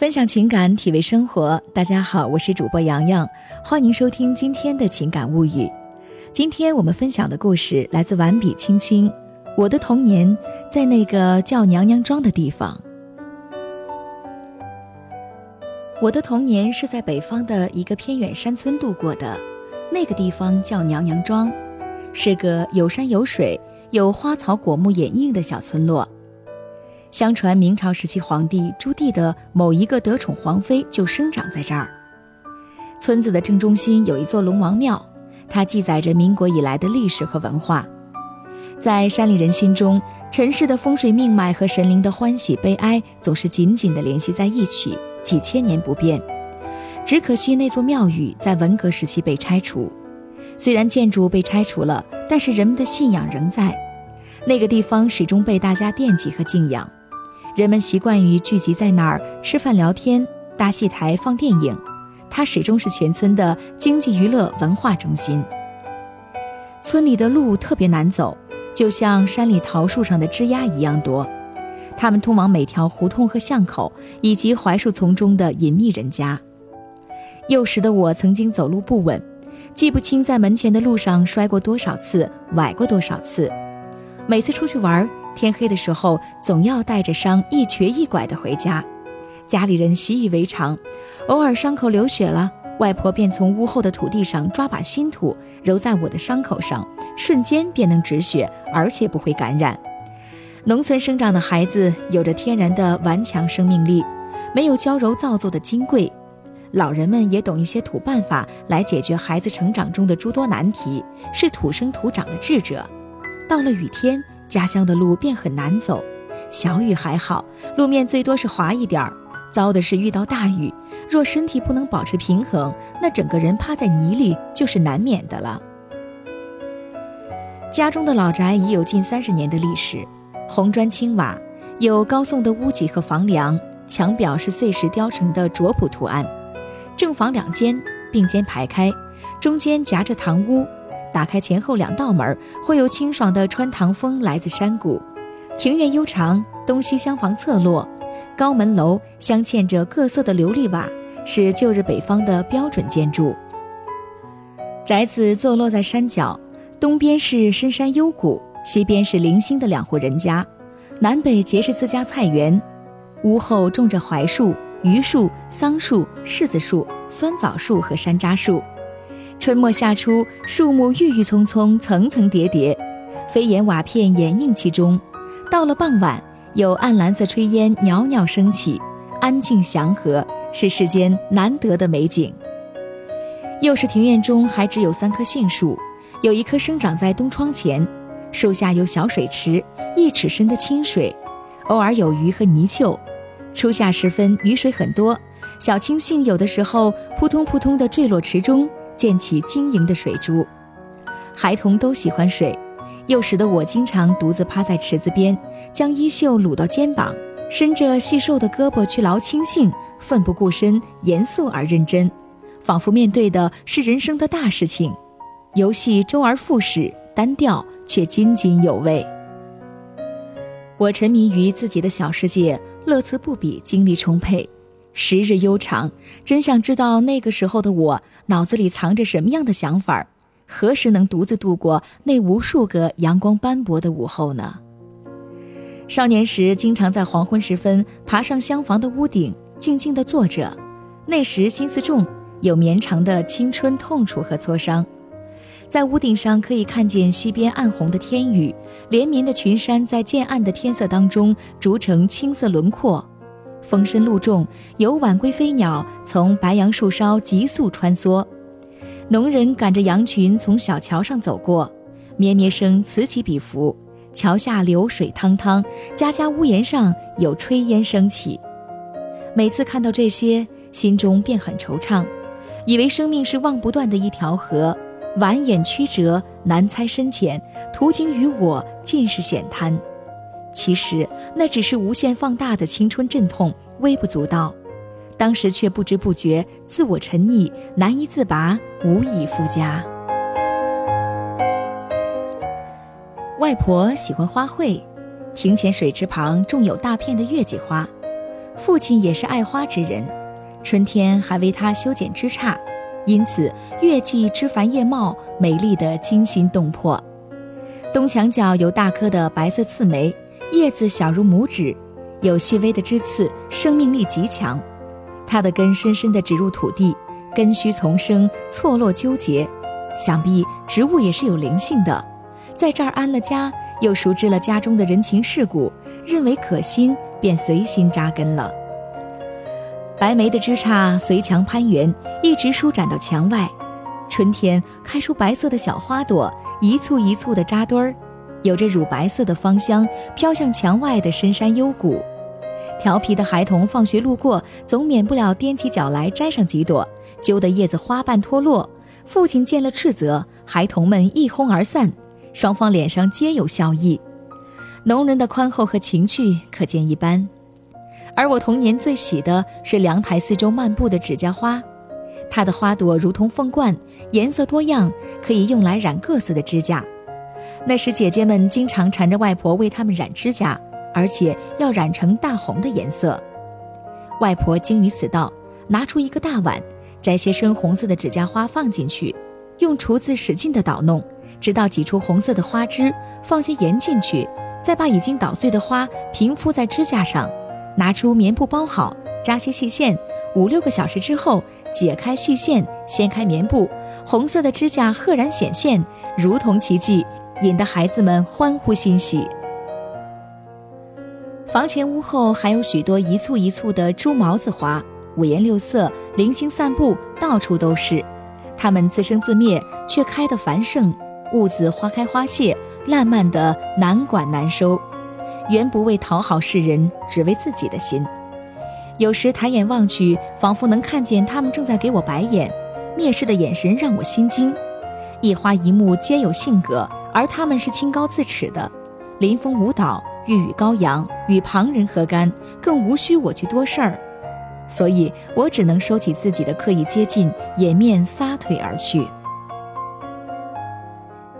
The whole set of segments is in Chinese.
分享情感，体味生活。大家好，我是主播洋洋，欢迎收听今天的情感物语。今天我们分享的故事来自完笔青青。我的童年在那个叫娘娘庄的地方。我的童年是在北方的一个偏远山村度过的，那个地方叫娘娘庄，是个有山有水、有花草果木掩映的小村落。相传明朝时期皇帝朱棣的某一个得宠皇妃就生长在这儿。村子的正中心有一座龙王庙，它记载着民国以来的历史和文化。在山里人心中，尘世的风水命脉和神灵的欢喜悲哀总是紧紧地联系在一起，几千年不变。只可惜那座庙宇在文革时期被拆除，虽然建筑被拆除了，但是人们的信仰仍在。那个地方始终被大家惦记和敬仰。人们习惯于聚集在那儿吃饭聊天、搭戏台放电影，它始终是全村的经济娱乐文化中心。村里的路特别难走，就像山里桃树上的枝丫一样多，它们通往每条胡同和巷口，以及槐树丛中的隐秘人家。幼时的我曾经走路不稳，记不清在门前的路上摔过多少次，崴过多少次。每次出去玩。天黑的时候，总要带着伤一瘸一拐地回家，家里人习以为常。偶尔伤口流血了，外婆便从屋后的土地上抓把新土揉在我的伤口上，瞬间便能止血，而且不会感染。农村生长的孩子有着天然的顽强生命力，没有娇柔造作的金贵。老人们也懂一些土办法来解决孩子成长中的诸多难题，是土生土长的智者。到了雨天。家乡的路便很难走，小雨还好，路面最多是滑一点儿；糟的是遇到大雨，若身体不能保持平衡，那整个人趴在泥里就是难免的了。家中的老宅已有近三十年的历史，红砖青瓦，有高耸的屋脊和房梁，墙表是碎石雕成的拙朴图案。正房两间并肩排开，中间夹着堂屋。打开前后两道门，会有清爽的穿堂风来自山谷。庭院悠长，东西厢房侧落，高门楼镶嵌着各色的琉璃瓦，是旧日北方的标准建筑。宅子坐落在山脚，东边是深山幽谷，西边是零星的两户人家，南北皆是自家菜园。屋后种着槐树、榆树、桑树、柿子树、酸枣树和山楂树。春末夏初，树木郁郁葱葱，层层叠叠，飞檐瓦片掩映其中。到了傍晚，有暗蓝色炊烟袅袅升起，安静祥和，是世间难得的美景。又是庭院中还只有三棵杏树，有一棵生长在东窗前，树下有小水池，一尺深的清水，偶尔有鱼和泥鳅。初夏时分，雨水很多，小青杏有的时候扑通扑通地坠落池中。溅起晶莹的水珠，孩童都喜欢水。幼时的我经常独自趴在池子边，将衣袖撸到肩膀，伸着细瘦的胳膊去捞青荇，奋不顾身，严肃而认真，仿佛面对的是人生的大事情。游戏周而复始，单调却津津有味。我沉迷于自己的小世界，乐此不彼，精力充沛。时日悠长，真想知道那个时候的我脑子里藏着什么样的想法何时能独自度过那无数个阳光斑驳的午后呢？少年时，经常在黄昏时分爬上厢房的屋顶，静静地坐着。那时心思重，有绵长的青春痛楚和挫伤。在屋顶上可以看见西边暗红的天宇，连绵的群山在渐暗的天色当中逐成青色轮廓。风声露重，有晚归飞鸟从白杨树梢急速穿梭，农人赶着羊群从小桥上走过，咩咩声此起彼伏，桥下流水汤汤，家家屋檐上有炊烟升起。每次看到这些，心中便很惆怅，以为生命是望不断的一条河，蜿蜒曲折，难猜深浅，途经于我尽是险滩。其实那只是无限放大的青春阵痛，微不足道。当时却不知不觉自我沉溺，难以自拔，无以复加。外婆喜欢花卉，庭前水池旁种有大片的月季花，父亲也是爱花之人，春天还为他修剪枝杈，因此月季枝繁叶茂，美丽的惊心动魄。东墙角有大棵的白色刺梅，叶子小如拇指，有细微的枝刺，生命力极强。它的根深深地植入土地，根须丛生，错落纠结。想必植物也是有灵性的，在这儿安了家，又熟知了家中的人情世故，认为可心，便随心扎根了。白梅的枝杈随墙攀援，一直舒展到墙外。春天开出白色的小花朵，一簇一簇的扎堆儿，有着乳白色的芳香，飘向墙外的深山幽谷。调皮的孩童放学路过，总免不了踮起脚来摘上几朵，揪得叶子花瓣脱落。父亲见了斥责，孩童们一哄而散，双方脸上皆有笑意。农人的宽厚和情趣可见一斑。而我童年最喜的是凉台四周漫步的指甲花，它的花朵如同凤冠，颜色多样，可以用来染各色的指甲。那时姐姐们经常缠着外婆为他们染指甲，而且要染成大红的颜色。外婆精于此道，拿出一个大碗。摘些深红色的指甲花放进去，用厨子使劲地捣弄，直到挤出红色的花汁。放些盐进去，再把已经捣碎的花平铺在指甲上，拿出棉布包好，扎些细线。五六个小时之后，解开细线，掀开棉布，红色的指甲赫然显现，如同奇迹，引得孩子们欢呼欣喜。房前屋后还有许多一簇一簇的猪毛子花。五颜六色，零星散布，到处都是。它们自生自灭，却开得繁盛。兀自花开花谢，烂漫的难管难收。原不为讨好世人，只为自己的心。有时抬眼望去，仿佛能看见他们正在给我白眼，蔑视的眼神让我心惊。一花一木皆有性格，而他们是清高自持的。临风舞蹈，欲与高扬，与旁人何干？更无需我去多事儿。所以我只能收起自己的刻意接近，掩面撒腿而去。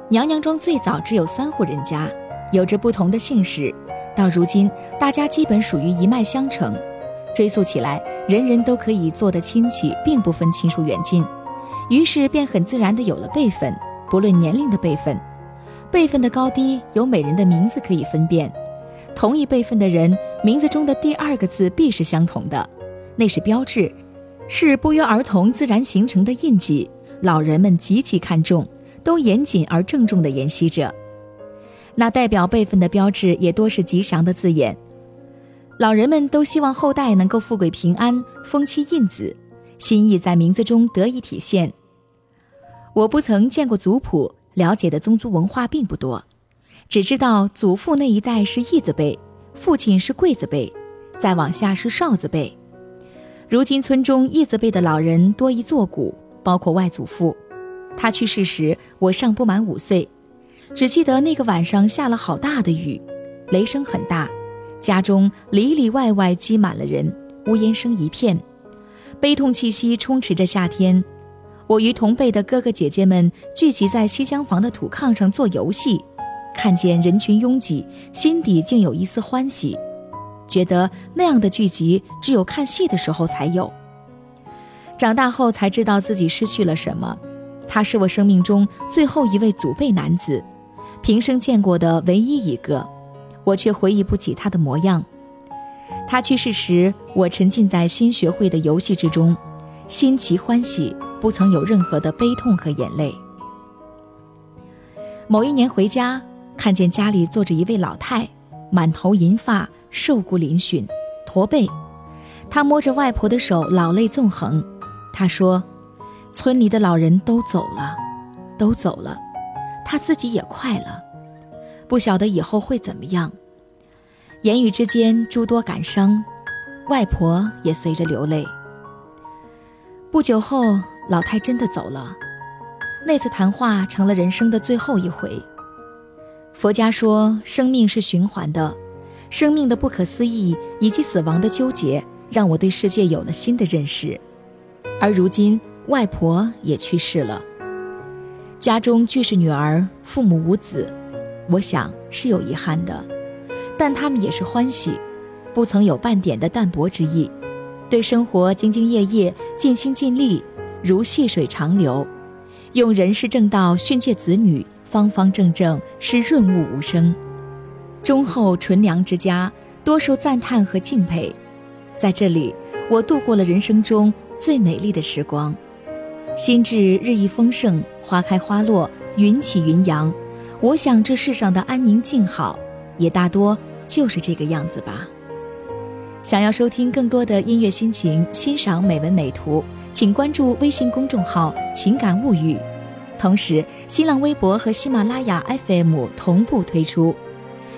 娘娘庄最早只有三户人家，有着不同的姓氏，到如今大家基本属于一脉相承。追溯起来，人人都可以做的亲戚，并不分亲疏远近，于是便很自然的有了辈分，不论年龄的辈分，辈分的高低由每人的名字可以分辨。同一辈分的人，名字中的第二个字必是相同的。那是标志，是不约而同自然形成的印记。老人们极其看重，都严谨而郑重地沿袭着。那代表辈分的标志也多是吉祥的字眼。老人们都希望后代能够富贵平安，风妻印子，心意在名字中得以体现。我不曾见过族谱，了解的宗族文化并不多，只知道祖父那一代是义字辈，父亲是贵字辈，再往下是少字辈。如今村中义字辈的老人多已作古，包括外祖父。他去世时，我尚不满五岁，只记得那个晚上下了好大的雨，雷声很大，家中里里外外积满了人，呜咽声一片，悲痛气息充斥着夏天。我与同辈的哥哥姐姐们聚集在西厢房的土炕上做游戏，看见人群拥挤，心底竟有一丝欢喜。觉得那样的聚集只有看戏的时候才有。长大后才知道自己失去了什么，他是我生命中最后一位祖辈男子，平生见过的唯一一个，我却回忆不起他的模样。他去世时，我沉浸在新学会的游戏之中，新奇欢喜，不曾有任何的悲痛和眼泪。某一年回家，看见家里坐着一位老太，满头银发。瘦骨嶙峋，驼背，他摸着外婆的手，老泪纵横。他说：“村里的老人都走了，都走了，他自己也快了，不晓得以后会怎么样。”言语之间诸多感伤，外婆也随着流泪。不久后，老太真的走了。那次谈话成了人生的最后一回。佛家说，生命是循环的。生命的不可思议以及死亡的纠结，让我对世界有了新的认识。而如今，外婆也去世了，家中俱是女儿，父母无子，我想是有遗憾的，但他们也是欢喜。不曾有半点的淡薄之意，对生活兢兢业业、尽心尽力，如细水长流，用人世正道训诫子女，方方正正是润物无声。忠厚纯良之家，多受赞叹和敬佩。在这里，我度过了人生中最美丽的时光，心智日益丰盛，花开花落，云起云扬。我想，这世上的安宁静好，也大多就是这个样子吧。想要收听更多的音乐心情，欣赏美文美图，请关注微信公众号“情感物语”，同时新浪微博和喜马拉雅 FM 同步推出。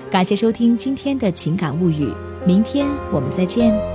感谢收听今天的情感物语，明天我们再见。